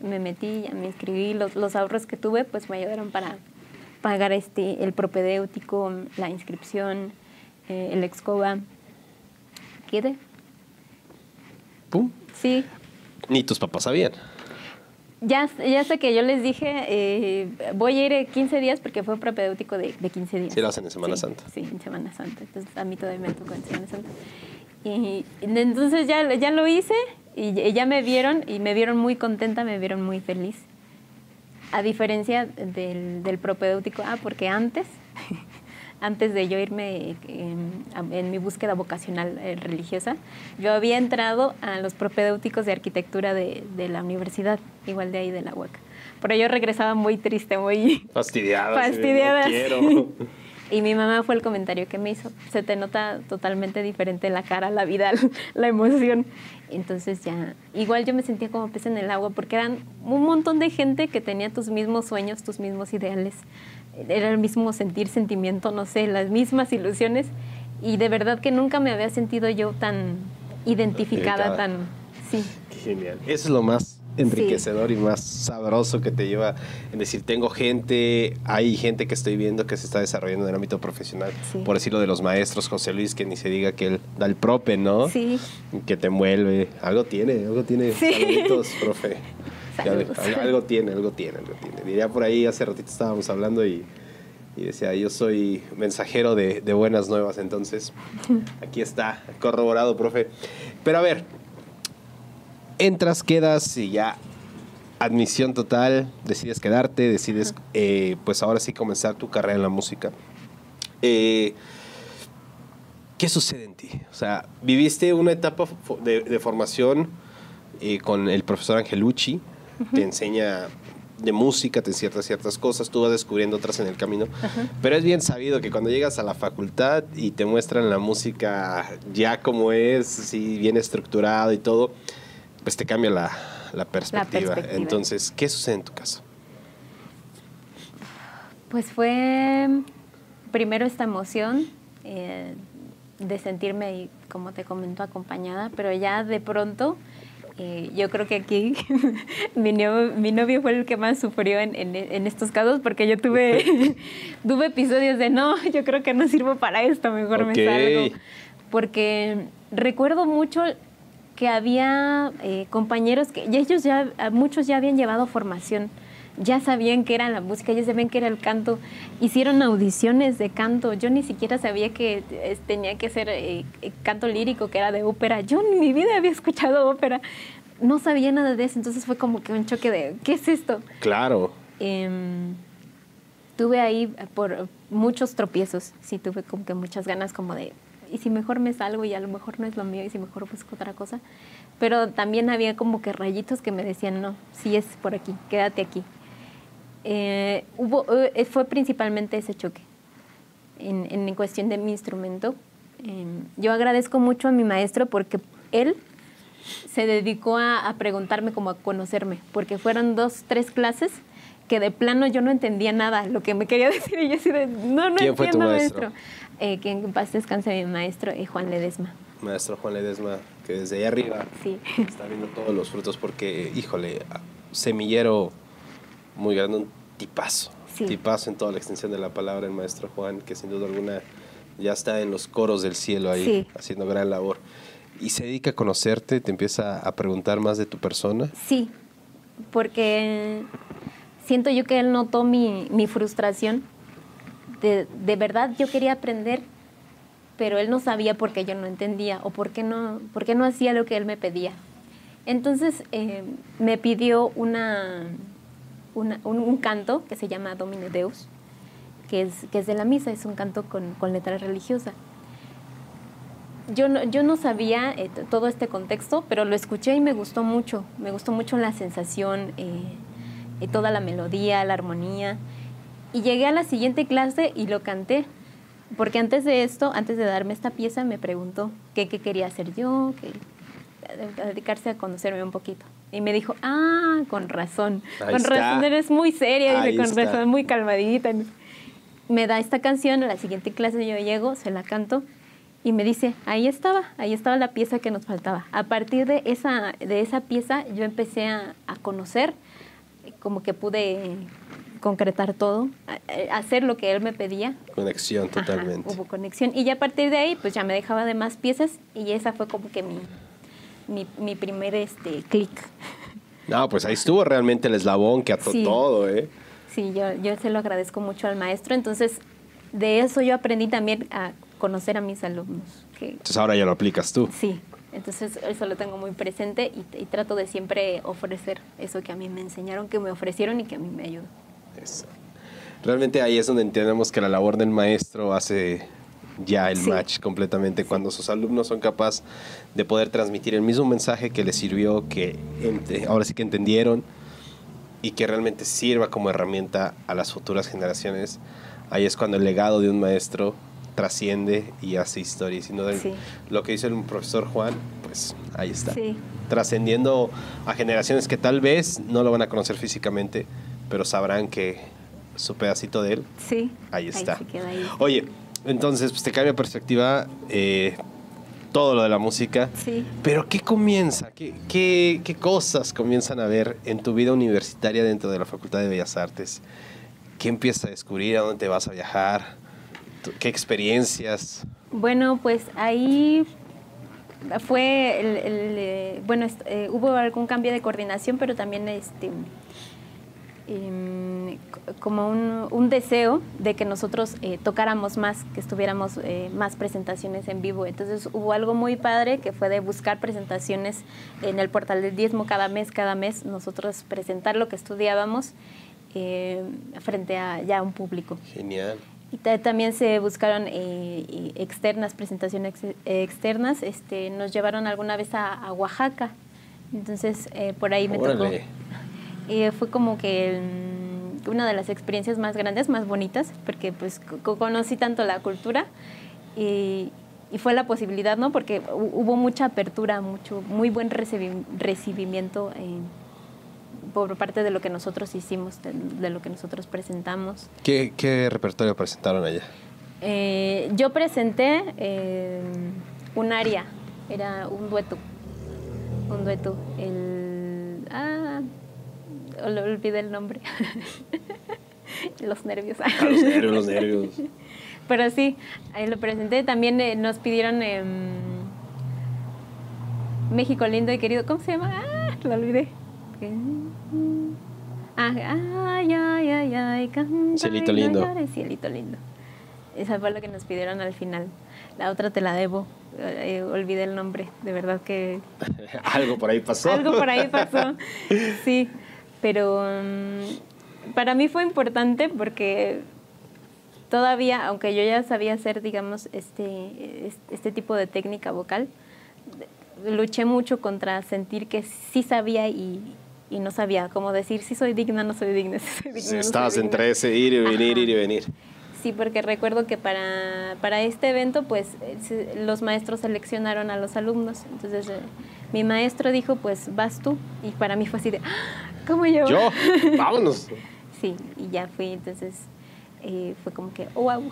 Me metí, ya me inscribí. Los, los ahorros que tuve, pues me ayudaron para pagar este, el propedéutico, la inscripción, eh, el excoba. ¿Quede? Pum. Sí. Ni tus papás sabían. Ya, ya sé que yo les dije, eh, voy a ir eh, 15 días porque fue propedéutico de, de 15 días. Sí, lo hacen en Semana Sí, Santa. Sí, en Semana Santa. Entonces a mí todavía me tocó en Semana Santa. Y, y entonces ya, ya lo hice y ya- ya me vieron y me vieron muy contenta, me vieron muy feliz. A diferencia del, del propedéutico, ah, porque antes, <laughs> antes de yo irme eh, a- en mi búsqueda vocacional eh, religiosa, yo había entrado a los propedéuticos de arquitectura de, de la universidad, igual de ahí de la UAC. Pero yo regresaba muy triste, muy Fastidiada. fastidiada. No quiero. <laughs> Y mi mamá fue el comentario que me hizo. Se te nota totalmente diferente la cara, la vida, <laughs> la emoción. Entonces ya, igual yo me sentía como pez en el agua porque eran un montón de gente que tenía tus mismos sueños, tus mismos ideales. Era el mismo sentir, sentimiento, no sé, las mismas ilusiones. Y de verdad que nunca me había sentido yo tan identificada, tan... Sí. Qué genial. Eso es lo más enriquecedor y más sabroso que te lleva en decir, tengo gente, hay gente que estoy viendo que se está desarrollando en el ámbito profesional. Sí. Por decirlo de los maestros, José Luis, que ni se diga que él da el prope, ¿no? Sí. Que te envuelve. Algo tiene, algo tiene. Sí. Saluditos, profe. <laughs> Algo, algo tiene, algo tiene, algo tiene. Diría por ahí, hace ratito estábamos hablando y, y decía, yo soy mensajero de, de buenas nuevas, entonces <laughs> aquí está, corroborado, profe. Pero a ver, entras, quedas y ya admisión total, decides quedarte, decides eh, pues ahora sí comenzar tu carrera en la música. Eh, ¿Qué sucede en ti? O sea, viviste una etapa de, de formación eh, con el profesor Angelucci, te enseña de música, te encierta ciertas cosas, tú vas descubriendo otras en el camino, pero es bien sabido que cuando llegas a la facultad y te muestran la música ya como es, así bien estructurado y todo, pues te cambia la, la perspectiva. perspectiva. Entonces, ¿qué sucede en tu caso? Pues fue primero esta emoción eh, de sentirme, como te comento, acompañada, pero ya de pronto, eh, yo creo que aquí <laughs> mi, novio, mi novio fue el que más sufrió en, en- en estos casos porque yo tuve, <laughs> tuve episodios de no, yo creo que no sirvo para esto, mejor me salgo. Porque recuerdo mucho que había eh, compañeros que y ellos ya, muchos ya habían llevado formación, ya sabían que era la música, ya sabían que era el canto, hicieron audiciones de canto, yo ni siquiera sabía que eh, tenía que ser eh, eh, canto lírico, que era de ópera, yo en mi vida había escuchado ópera, no sabía nada de eso, entonces fue como que un choque de, ¿qué es esto? Claro. Em, tuve ahí por muchos tropiezos, sí tuve como que muchas ganas como de, y si mejor me salgo y a lo mejor no es lo mío y si mejor busco otra cosa, pero también había como que rayitos que me decían, no, sí es por aquí, quédate aquí. Eh, hubo, eh, fue principalmente ese choque en, en cuestión de mi instrumento. Em, yo agradezco mucho a mi maestro porque él se dedicó a, a preguntarme como a conocerme, porque fueron dos, tres clases que de plano yo no entendía nada lo que me quería <laughs> decir y yo así de, no, no ¿Quién fue tu entiendo maestro? Eh, que en paz descanse mi maestro, eh, Juan Ledesma. maestro Juan Ledesma, que desde ahí arriba Sí. está viendo todos los frutos porque, híjole, semillero muy grande, un tipazo. Sí. Tipazo en toda la extensión de la palabra el maestro Juan, que sin duda alguna ya está en los coros del cielo ahí, Sí. haciendo gran labor. Y se dedica a conocerte, te empieza a preguntar más de tu persona. Sí, porque siento yo que él notó mi, mi frustración. De, de verdad yo quería aprender, pero él no sabía por qué yo no entendía o por qué no, por qué no hacía lo que él me pedía. Entonces eh, me pidió una, un, un canto que se llama Domine Deus, que es, que es de la misa, es un canto con, con letra religiosa. Yo no, yo no sabía eh, todo este contexto, pero lo escuché y me gustó mucho. Me gustó mucho la sensación, eh, toda la melodía, la armonía. Y llegué a la siguiente clase y lo canté. Porque antes de esto, antes de darme esta pieza, me preguntó qué, qué quería hacer yo, que, a dedicarse a conocerme un poquito. Y me dijo, ah, con razón. Ahí con está. razón, eres muy seria, Ahí dice, con está. razón, muy calmadita. Me da esta canción, a la siguiente clase yo llego, se la canto y me dice, ahí estaba, ahí estaba la pieza que nos faltaba. A partir de esa, de esa pieza yo empecé a, a conocer, como que pude concretar todo, a- a hacer lo que él me pedía. Conexión Ajá, totalmente. hubo conexión. Y ya a partir de ahí, pues ya me dejaba de más piezas y esa fue como que mi, mi, mi primer este, clic. No, pues ahí estuvo realmente el eslabón que ató Sí. todo, ¿eh? Sí, yo, yo se lo agradezco mucho al maestro. Entonces, de eso yo aprendí también a conocer a mis alumnos. Que, Entonces ahora ya lo aplicas tú. sí, entonces eso lo tengo muy presente y, y trato de siempre ofrecer eso que a mí me enseñaron, que me ofrecieron y que a mí me ayudó. Eso. Realmente ahí es donde entendemos que la labor del maestro hace ya el Sí. match completamente cuando sus alumnos son capaces de poder transmitir el mismo mensaje que les sirvió, que ahora sí que entendieron y que realmente sirva como herramienta a las futuras generaciones. Ahí es cuando el legado de un maestro trasciende y hace historia. Y duda, Sí. lo que dice el profesor Juan, pues ahí está. Sí. Trascendiendo a generaciones que tal vez no lo van a conocer físicamente, pero sabrán que su pedacito de él, Sí. ahí está. queda ahí. Oye, entonces, pues te cambia perspectiva eh, todo lo de la música. Sí. Pero ¿qué comienza? ¿Qué, qué, qué cosas comienzan a ver en tu vida universitaria dentro de la Facultad de Bellas Artes? ¿Qué empiezas a descubrir? ¿A dónde te vas a viajar? ¿Tu- ¿Qué experiencias? Bueno, pues ahí fue el, el, eh, bueno, eh, hubo algún cambio de coordinación, pero también este em, como un, un deseo de que nosotros eh, tocáramos más, que estuviéramos eh, más presentaciones en vivo. Entonces hubo algo muy padre que fue de buscar presentaciones en el portal del diezmo cada mes, cada mes nosotros presentar lo que estudiábamos eh, frente a ya un público. Genial. Y ta- también se buscaron eh, externas, presentaciones ex- externas. Este, nos llevaron alguna vez a, a Oaxaca. Entonces, eh, por ahí me tocó. Y fue como que una de las experiencias más grandes, más bonitas, porque pues co- conocí tanto la cultura y, y fue la posibilidad, ¿no? Porque hu- hubo mucha apertura, mucho, muy buen recibi- recibimiento eh, por parte de lo que nosotros hicimos, de, de lo que nosotros presentamos. ¿Qué, qué repertorio presentaron allá? Eh, yo presenté eh, un aria, era un dueto, un dueto. El, ah, olvidé el nombre. <laughs> los nervios. Ah, los nervios, los nervios. <laughs> Pero sí, lo presenté. También eh, nos pidieron em, México lindo y querido. ¿Cómo se llama? Ah, lo olvidé. Ah, ay, ay, ay, ay, canta Cielito no lindo. llores, Cielito lindo. Esa fue lo que nos pidieron al final. La otra te la debo. Eh, olvidé el nombre. De verdad que <laughs> Algo por ahí pasó. algo por ahí pasó. Sí, pero mm, para mí fue importante porque todavía, aunque yo ya sabía hacer, digamos, este, es- este tipo de técnica vocal, luché mucho contra sentir que sí sabía y, y no sabía, como decir, sí soy digna, no soy digna, sí soy digna. Sí, no soy estabas digna. entre ese ir y venir, Ajá. ir y venir. Sí, porque recuerdo que para, para este evento, pues los maestros seleccionaron a los alumnos. Entonces, eh, mi maestro dijo, pues vas tú. Y para mí fue así de, "Ah, ¿cómo yo? Yo, <laughs> vámonos. Sí, y ya fui. Entonces, eh, fue como que, oh, wow.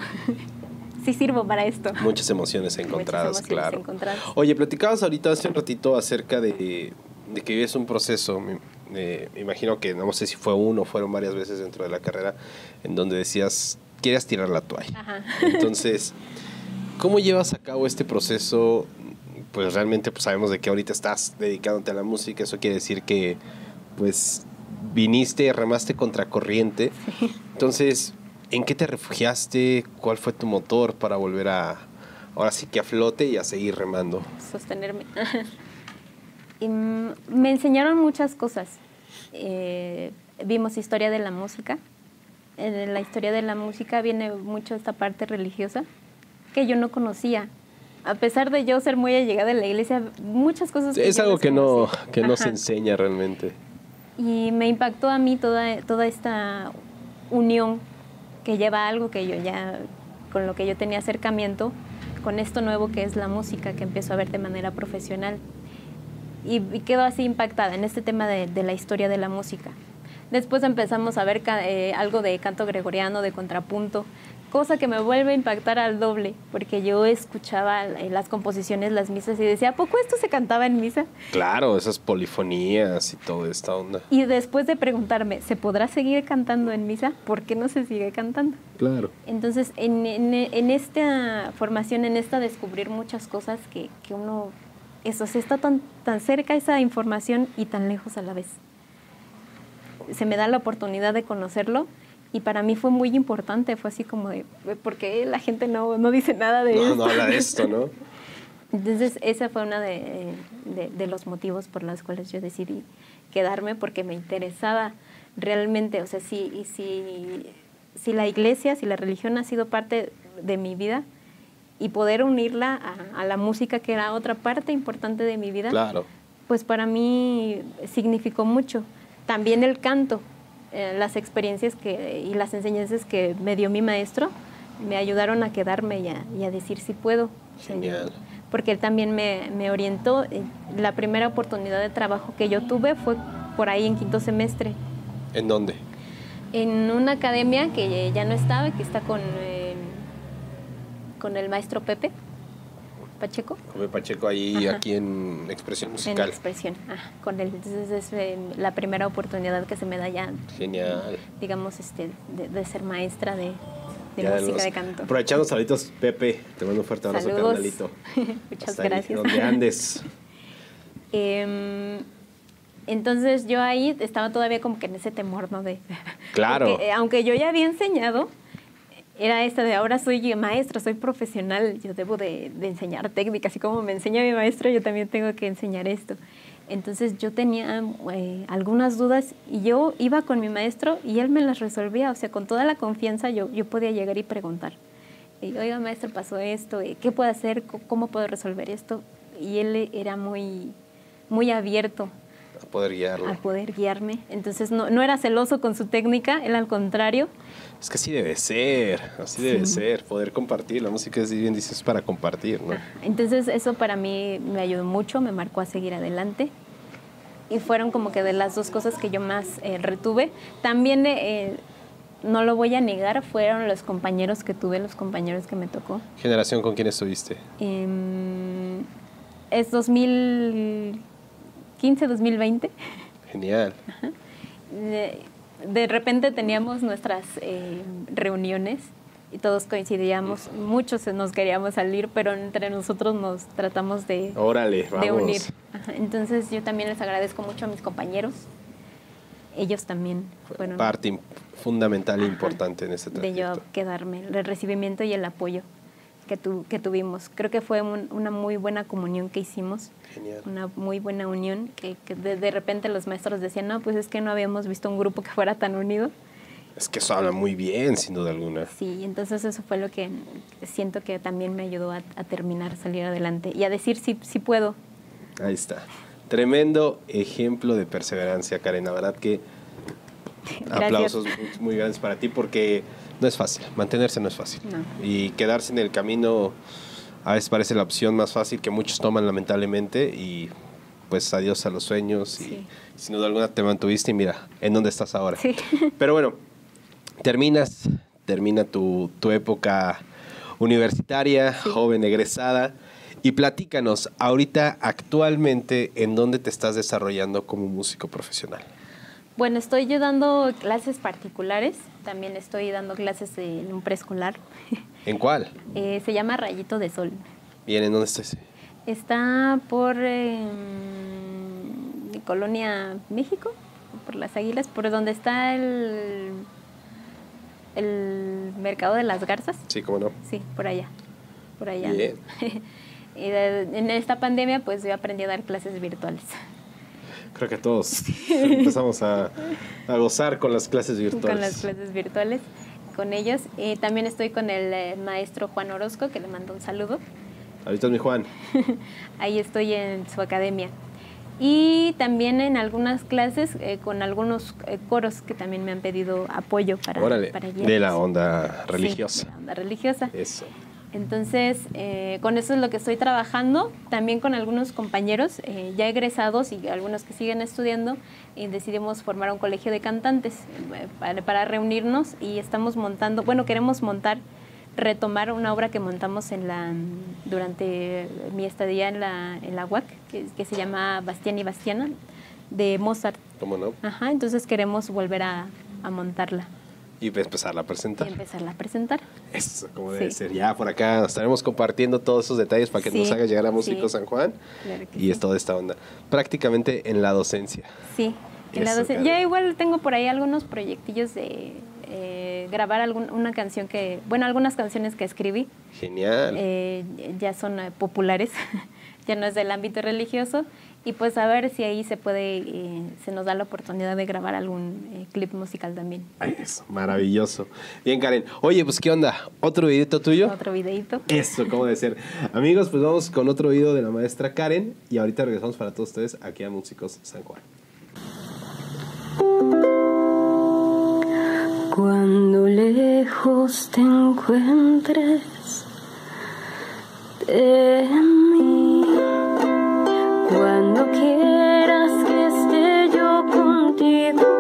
<laughs> sí sirvo para esto. Muchas emociones encontradas, Muchas emociones claro. encontradas. Oye, platicabas ahorita hace un ratito acerca de, de que vives un proceso, me, eh, me imagino que no sé si fue uno o fueron varias veces dentro de la carrera, en donde decías, quieres tirar la toalla. Ajá. <laughs> Entonces, ¿cómo llevas a cabo este proceso? Pues realmente pues, sabemos de que ahorita estás dedicándote a la música, eso quiere decir que pues viniste, remaste contracorriente. Entonces, ¿en qué te refugiaste? ¿Cuál fue tu motor para volver a, ahora sí que a flote y a seguir remando? sostenerme. <laughs> Y, me enseñaron muchas cosas. Eh, vimos historia de la música. En la historia de la música viene mucho esta parte religiosa que yo no conocía. A pesar de yo ser muy allegada en la iglesia, muchas cosas... Es yo algo que no, que no se enseña realmente. Y me impactó a mí toda, toda esta unión que lleva algo que yo ya, con lo que yo tenía acercamiento, con esto nuevo que es la música, que empiezo a ver de manera profesional. Y, y quedo así impactada en este tema de, la historia de la música. Después empezamos a ver eh, algo de canto gregoriano, de contrapunto, cosa que me vuelve a impactar al doble, porque yo escuchaba eh, las composiciones, las misas y decía, ¿a poco esto se cantaba en misa? Claro, esas polifonías y toda esta onda. Y después de preguntarme, ¿se podrá seguir cantando en misa? ¿Por qué no se sigue cantando? Claro. Entonces, en, en- en esta formación, en esta descubrir muchas cosas que, que uno, eso, se está tan, tan cerca esa información y tan lejos a la vez. Se me da la oportunidad de conocerlo y para mí fue muy importante, fue así como de, ¿por qué la gente no, no dice nada de No, esto? no habla de esto, ¿no? <laughs> Entonces, esa fue de, de- de los motivos por los cuales yo decidí quedarme, porque me interesaba realmente, o sea, si, si, si la iglesia, si la religión ha sido parte de mi vida y poder unirla a, a la música, que era otra parte importante de mi vida, Claro. pues para mí significó mucho. También el canto, eh, las experiencias que, y las enseñanzas que me dio mi maestro me ayudaron a quedarme y a, y a decir si puedo. Genial. porque él también me, me orientó. Eh, La primera oportunidad de trabajo que yo tuve fue por ahí en quinto semestre, ¿En dónde? en una academia que ya no estaba, que está con, eh, con el maestro Pepe Pacheco. Come Pacheco ahí, Ajá. aquí en Expresión En Musical. expresión, ah, con él. Entonces es eh, la primera oportunidad que se me da ya, Genial. digamos, este, de, de ser maestra de, de Ya música los- de canto. Aprovechando saluditos, Pepe, te mando un fuerte abrazo, Saludos. carnalito. <laughs> Muchas Hasta ahí, gracias. donde andes. <laughs> Em, entonces yo ahí estaba todavía como que en ese temor, ¿no? De, Claro. <laughs> Eh, aunque yo ya había enseñado, era esta de ahora soy maestra, soy profesional, yo debo de, enseñar técnica, así como me enseña mi maestro, yo también tengo que enseñar esto. Entonces yo tenía eh, algunas dudas y yo iba con mi maestro y él me las resolvía, o sea, con toda la confianza yo, yo podía llegar y preguntar. Y, Oiga, maestro, pasó esto, eh, ¿qué puedo hacer? ¿Cómo- ¿Cómo puedo resolver esto? Y él era muy, muy abierto A poder guiarlo. a poder guiarme. Entonces no, no era celoso con su técnica, él al contrario. Es que así debe ser, así debe ser. Poder compartir. La música, es bien dices, es para compartir, ¿no? Entonces eso para mí me ayudó mucho, me marcó a seguir adelante. Y fueron como que de las dos cosas que yo más eh, retuve. También, eh, no lo voy a negar, fueron los compañeros que tuve, los compañeros que me tocó. Generación con quién estuviste. Em, es 2015, 2020. Genial. de, de repente teníamos nuestras eh, reuniones y todos coincidíamos, muchos nos queríamos salir, pero entre nosotros nos tratamos de, Órale, vamos. de unir. Ajá, Entonces yo también les agradezco mucho a mis compañeros. Ellos también fueron Parte fundamental e importante en este de trayecto. yo quedarme, el recibimiento y el apoyo que, tu- que tuvimos. Creo que fue un- una muy buena comunión que hicimos Genial. una muy buena unión, que, que de, de repente los maestros decían, no, pues es que no habíamos visto un grupo que fuera tan unido. Es que eso habla muy bien, sin duda alguna. Sí, entonces eso fue lo que siento que también me ayudó a, a terminar, salir adelante y a decir sí, sí puedo. Ahí está. Tremendo ejemplo de perseverancia, Karen. La verdad que <laughs> Gracias. aplausos muy, muy grandes para ti porque no es fácil. Mantenerse no es fácil. No. Y quedarse en el camino a veces parece la opción más fácil que muchos toman lamentablemente y pues adiós a los sueños y sin duda alguna te mantuviste y mira en dónde estás ahora. Sí. <laughs> Pero bueno, terminas, termina tu, tu época universitaria, joven egresada. Y platícanos, ahorita actualmente, ¿en dónde te estás desarrollando como músico profesional? Bueno, estoy yo dando clases particulares, también estoy dando clases en un preescolar. <laughs> ¿En cuál? Eh, se llama Rayito de Sol. Bien, ¿en dónde está ese? Está por eh, Colonia México, por las Águilas, por donde está el, el mercado de las garzas. Sí, cómo no. Sí, por allá. Por allá. Bien. <laughs> y de- en esta pandemia, pues yo aprendí a dar clases virtuales. Creo que todos empezamos a, a gozar con las clases virtuales. Con las clases virtuales, con ellos. Y también estoy con el eh, maestro Juan Orozco, que le mando un saludo. Ahorita es mi Juan. <laughs> Ahí estoy en su academia. Y también en algunas clases eh, con algunos eh, coros que también me han pedido apoyo para, Órale, para de la onda Sí, religiosa. de la onda religiosa. Eso. Entonces, eh, con eso es lo que estoy trabajando. También con algunos compañeros eh, ya egresados y algunos que siguen estudiando, y decidimos formar un colegio de cantantes eh, para, para reunirnos y estamos montando, bueno, queremos montar, retomar una obra que montamos en la, durante mi estadía en la, en la UAC, que, que se llama Bastián y Bastiana, de Mozart. ¿Cómo no? Ajá, entonces queremos volver a, a montarla Y empezarla a y presentar. empezarla a presentar. Eso, como debe Sí. ser. Ya por acá estaremos compartiendo todos esos detalles para que nos haga llegar a Músico sí. San Juan. Claro que Y es toda esta onda. Prácticamente en la docencia. Sí, en la Eso, doce- caray. Ya igual tengo por ahí algunos proyectillos de eh, grabar algún, una canción que, bueno, algunas canciones que escribí Genial. eh, ya son eh, populares, <laughs> ya no es del ámbito religioso y pues a ver si ahí se puede, eh, se nos da la oportunidad de grabar algún eh, clip musical también. Ay, eso, maravilloso. Bien, Karen. Oye, pues, ¿qué onda? ¿Otro videito tuyo? Otro videito. Eso, ¿cómo debe ser? Amigos, pues vamos con otro video de la maestra Karen y ahorita regresamos para todos ustedes aquí a Músicos San Juan. Cuando lejos te encuentres de mí, cuando quieras que esté yo contigo,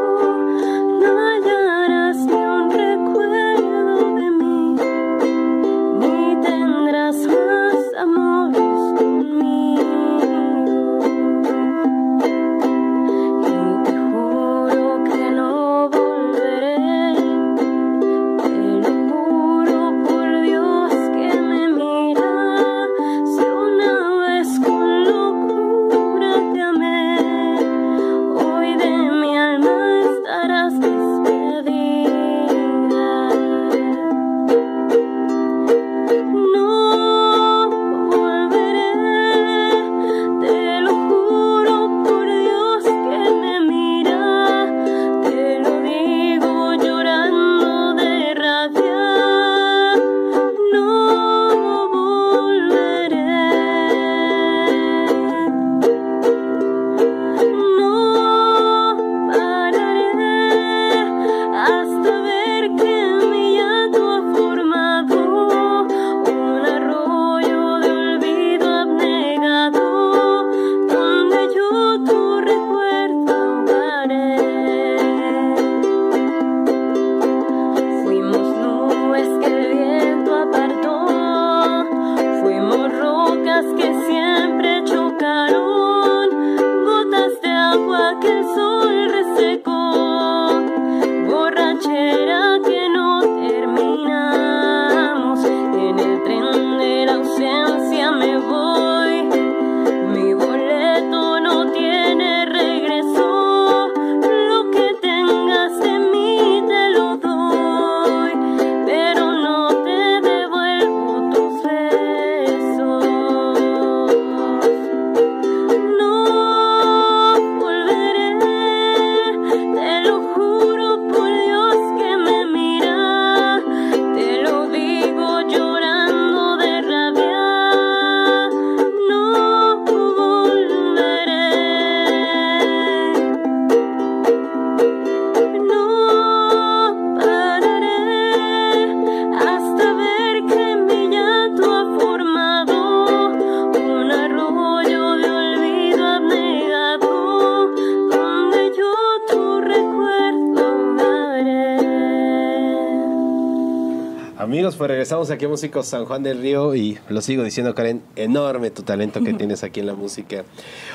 regresamos aquí a Músicos San Juan del Río y lo sigo diciendo, Karen, enorme tu talento que <laughs> tienes aquí en la música.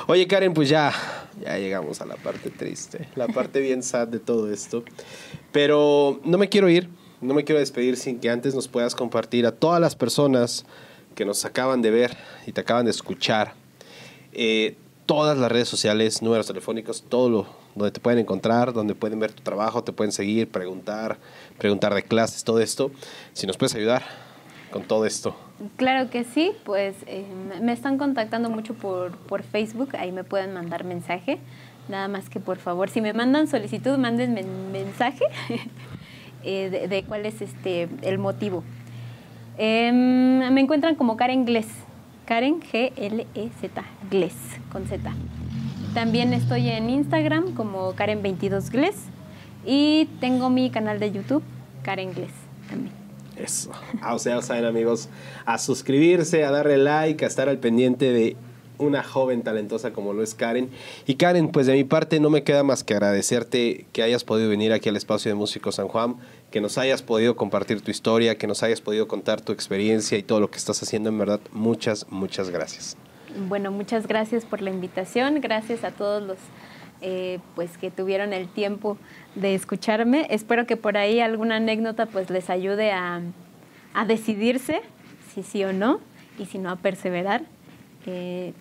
Oye, Karen, pues ya, ya llegamos a la parte triste, la parte bien sad de todo esto. Pero no me quiero ir, no me quiero despedir sin que antes nos puedas compartir a todas las personas que nos acaban de ver y te acaban de escuchar. Eh, todas las redes sociales, números telefónicos, todo lo donde te pueden encontrar, donde pueden ver tu trabajo, te pueden seguir, preguntar, preguntar de clases, todo esto. Si nos puedes ayudar con todo esto. Claro que sí, pues eh, me están contactando mucho por, por Facebook, ahí me pueden mandar mensaje. Nada más que por favor, si me mandan solicitud, mándenme mensaje <laughs> eh, de, cuál es este el motivo. Em, me encuentran como Karen Gless, Karen G-L-E-Z, Gless, con Z. También estoy en Instagram como Karen22Gless y tengo mi canal de YouTube, Karen Gless, también. Eso. Ah, o sea, amigos, a suscribirse, a darle like, a estar al pendiente de una joven talentosa como lo es Karen. Y Karen, pues de mi parte no me queda más que agradecerte que hayas podido venir aquí al espacio de Músicos San Juan, que nos hayas podido compartir tu historia, que nos hayas podido contar tu experiencia y todo lo que estás haciendo. En verdad, muchas, muchas gracias. Bueno, muchas gracias por la invitación, gracias a todos los eh, pues que tuvieron el tiempo de escucharme. Espero que por ahí alguna anécdota pues les ayude a, a decidirse si sí o no y si no a perseverar. Eh,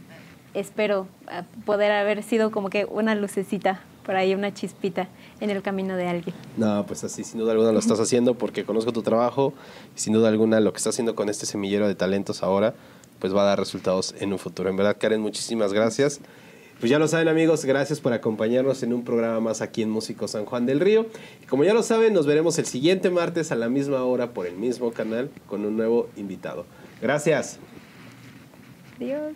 espero eh, poder haber sido como que una lucecita por ahí, una chispita en el camino de alguien. No, pues así sin duda alguna lo estás haciendo porque conozco tu trabajo y sin duda alguna lo que estás haciendo con este semillero de talentos ahora pues va a dar resultados en un futuro. En verdad, Karen, muchísimas gracias. Pues ya lo saben amigos, gracias por acompañarnos en un programa más aquí en Músico San Juan del Río. Y como ya lo saben, nos veremos el siguiente martes a la misma hora por el mismo canal con un nuevo invitado. Gracias. Adiós.